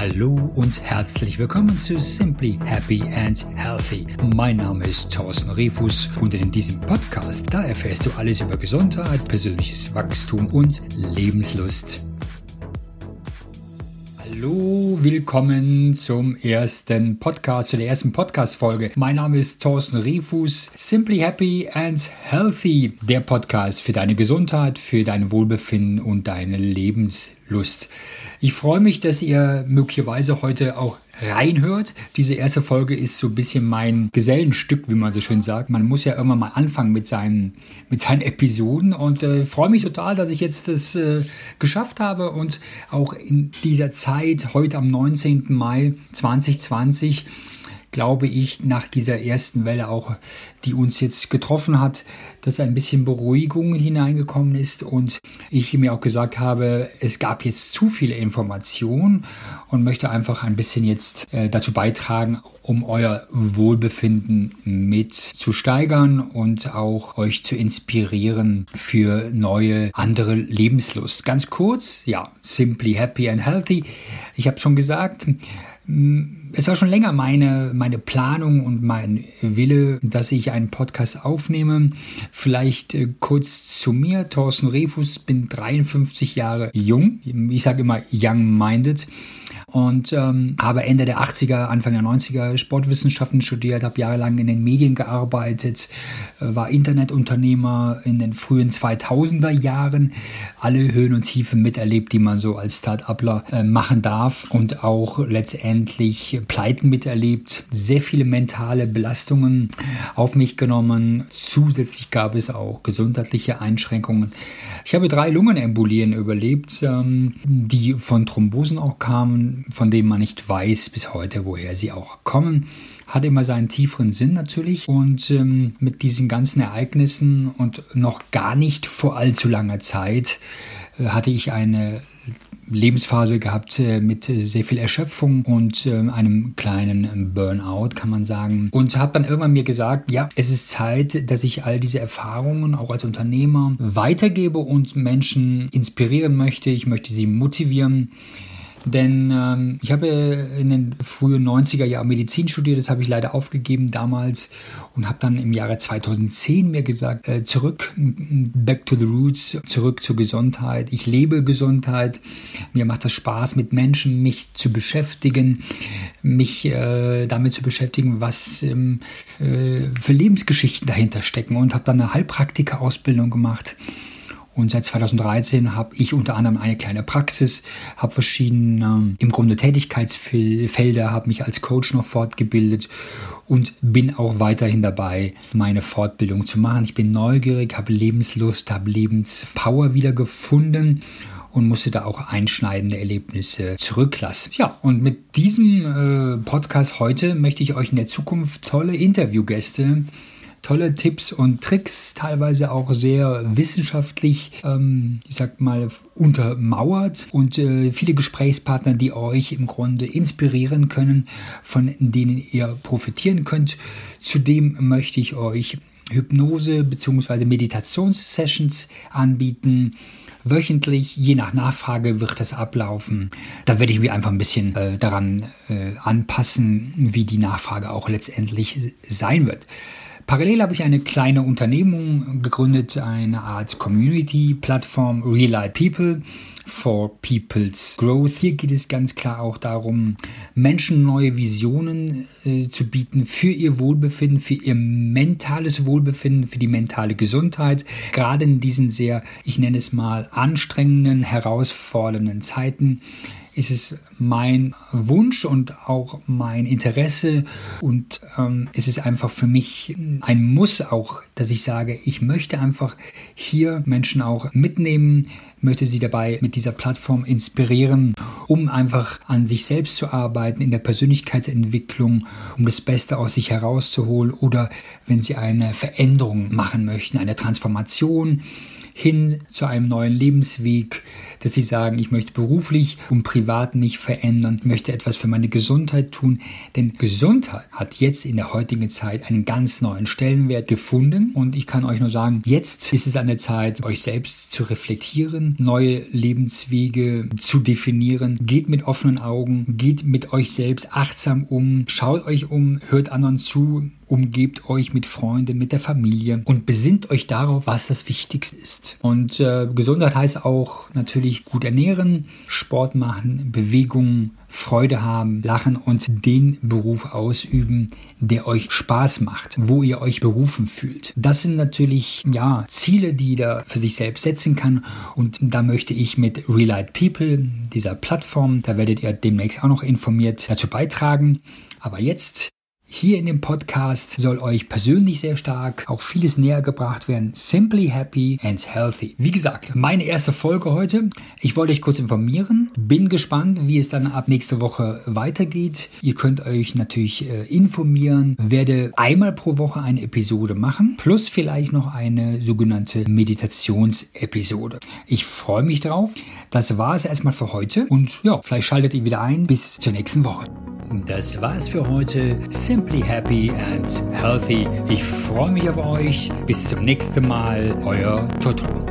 Hallo und herzlich willkommen zu Simply Happy and Healthy. Mein Name ist Thorsten Refus und in diesem Podcast, da erfährst du alles über Gesundheit, persönliches Wachstum und Lebenslust. Hallo, willkommen zum ersten Podcast, zu der ersten Podcast-Folge. Mein Name ist Thorsten Refus, Simply Happy and Healthy, der Podcast für deine Gesundheit, für dein Wohlbefinden und deine Lebenslust. Ich freue mich, dass ihr möglicherweise heute auch reinhört. Diese erste Folge ist so ein bisschen mein Gesellenstück, wie man so schön sagt. Man muss ja irgendwann mal anfangen mit seinen, mit seinen Episoden und äh, freue mich total, dass ich jetzt das äh, geschafft habe und auch in dieser Zeit, heute am 19. Mai 2020, glaube ich, nach dieser ersten Welle auch, die uns jetzt getroffen hat, dass ein bisschen Beruhigung hineingekommen ist und ich mir auch gesagt habe, es gab jetzt zu viele Informationen und möchte einfach ein bisschen jetzt äh, dazu beitragen, um euer Wohlbefinden mit zu steigern und auch euch zu inspirieren für neue, andere Lebenslust. Ganz kurz, ja, simply happy and healthy. Ich habe schon gesagt, es war schon länger meine, meine Planung und mein Wille, dass ich einen Podcast aufnehme. Vielleicht äh, kurz zu mir. Thorsten Refus, bin 53 Jahre jung. Ich sage immer young-minded und ähm, habe Ende der 80er, Anfang der 90er Sportwissenschaften studiert, habe jahrelang in den Medien gearbeitet, äh, war Internetunternehmer in den frühen 2000er Jahren, alle Höhen und Tiefen miterlebt, die man so als Start-upler äh, machen darf und auch letztendlich Pleiten miterlebt, sehr viele mentale Belastungen auf mich genommen. Zusätzlich gab es auch gesundheitliche Einschränkungen. Ich habe drei Lungenembolien überlebt, ähm, die von Thrombosen auch kamen von denen man nicht weiß bis heute, woher sie auch kommen hat immer seinen tieferen Sinn natürlich. Und ähm, mit diesen ganzen Ereignissen und noch gar nicht vor allzu langer Zeit äh, hatte ich eine Lebensphase gehabt äh, mit sehr viel Erschöpfung und äh, einem kleinen Burnout, kann man sagen. Und habe dann irgendwann mir gesagt, ja, es ist Zeit, dass ich all diese Erfahrungen auch als Unternehmer weitergebe und Menschen inspirieren möchte. Ich möchte sie motivieren denn ähm, ich habe in den frühen 90er Jahren Medizin studiert, das habe ich leider aufgegeben damals und habe dann im Jahre 2010 mir gesagt, äh, zurück, back to the roots, zurück zur Gesundheit. Ich lebe Gesundheit, mir macht es Spaß, mit Menschen mich zu beschäftigen, mich äh, damit zu beschäftigen, was ähm, äh, für Lebensgeschichten dahinter stecken und habe dann eine Heilpraktiker-Ausbildung gemacht und seit 2013 habe ich unter anderem eine kleine Praxis, habe verschiedene im Grunde Tätigkeitsfelder, habe mich als Coach noch fortgebildet und bin auch weiterhin dabei, meine Fortbildung zu machen. Ich bin neugierig, habe Lebenslust, habe Lebenspower wieder gefunden und musste da auch einschneidende Erlebnisse zurücklassen. Ja, und mit diesem äh, Podcast heute möchte ich euch in der Zukunft tolle Interviewgäste tolle Tipps und Tricks, teilweise auch sehr wissenschaftlich, ähm, ich sag mal, untermauert und äh, viele Gesprächspartner, die euch im Grunde inspirieren können, von denen ihr profitieren könnt. Zudem möchte ich euch Hypnose- bzw. Meditationssessions anbieten wöchentlich, je nach Nachfrage wird das ablaufen. Da werde ich mich einfach ein bisschen äh, daran äh, anpassen, wie die Nachfrage auch letztendlich sein wird. Parallel habe ich eine kleine Unternehmung gegründet, eine Art Community-Plattform Real Life People for People's Growth. Hier geht es ganz klar auch darum, Menschen neue Visionen äh, zu bieten für ihr Wohlbefinden, für ihr mentales Wohlbefinden, für die mentale Gesundheit. Gerade in diesen sehr, ich nenne es mal, anstrengenden, herausfordernden Zeiten ist es mein Wunsch und auch mein Interesse und ähm, es ist einfach für mich ein Muss auch, dass ich sage, ich möchte einfach hier Menschen auch mitnehmen, möchte sie dabei mit dieser Plattform inspirieren, um einfach an sich selbst zu arbeiten, in der Persönlichkeitsentwicklung, um das Beste aus sich herauszuholen oder wenn sie eine Veränderung machen möchten, eine Transformation hin zu einem neuen Lebensweg, dass Sie sagen, ich möchte beruflich und privat mich verändern, möchte etwas für meine Gesundheit tun. Denn Gesundheit hat jetzt in der heutigen Zeit einen ganz neuen Stellenwert gefunden. Und ich kann euch nur sagen, jetzt ist es an der Zeit, euch selbst zu reflektieren, neue Lebenswege zu definieren. Geht mit offenen Augen, geht mit euch selbst achtsam um, schaut euch um, hört anderen zu, umgebt euch mit Freunden, mit der Familie und besinnt euch darauf, was das Wichtigste ist. Und äh, Gesundheit heißt auch natürlich gut ernähren, Sport machen, Bewegung, Freude haben, lachen und den Beruf ausüben, der euch Spaß macht, wo ihr euch berufen fühlt. Das sind natürlich ja Ziele, die ihr für sich selbst setzen kann und da möchte ich mit Relight People, dieser Plattform, da werdet ihr demnächst auch noch informiert dazu beitragen. Aber jetzt hier in dem Podcast soll euch persönlich sehr stark auch vieles näher gebracht werden. Simply happy and healthy. Wie gesagt, meine erste Folge heute. Ich wollte euch kurz informieren. Bin gespannt, wie es dann ab nächste Woche weitergeht. Ihr könnt euch natürlich äh, informieren. Werde einmal pro Woche eine Episode machen. Plus vielleicht noch eine sogenannte Meditationsepisode. Ich freue mich drauf. Das war es erstmal für heute. Und ja, vielleicht schaltet ihr wieder ein. Bis zur nächsten Woche. Das war's für heute. Simply happy and healthy. Ich freue mich auf euch. Bis zum nächsten Mal. Euer Toto.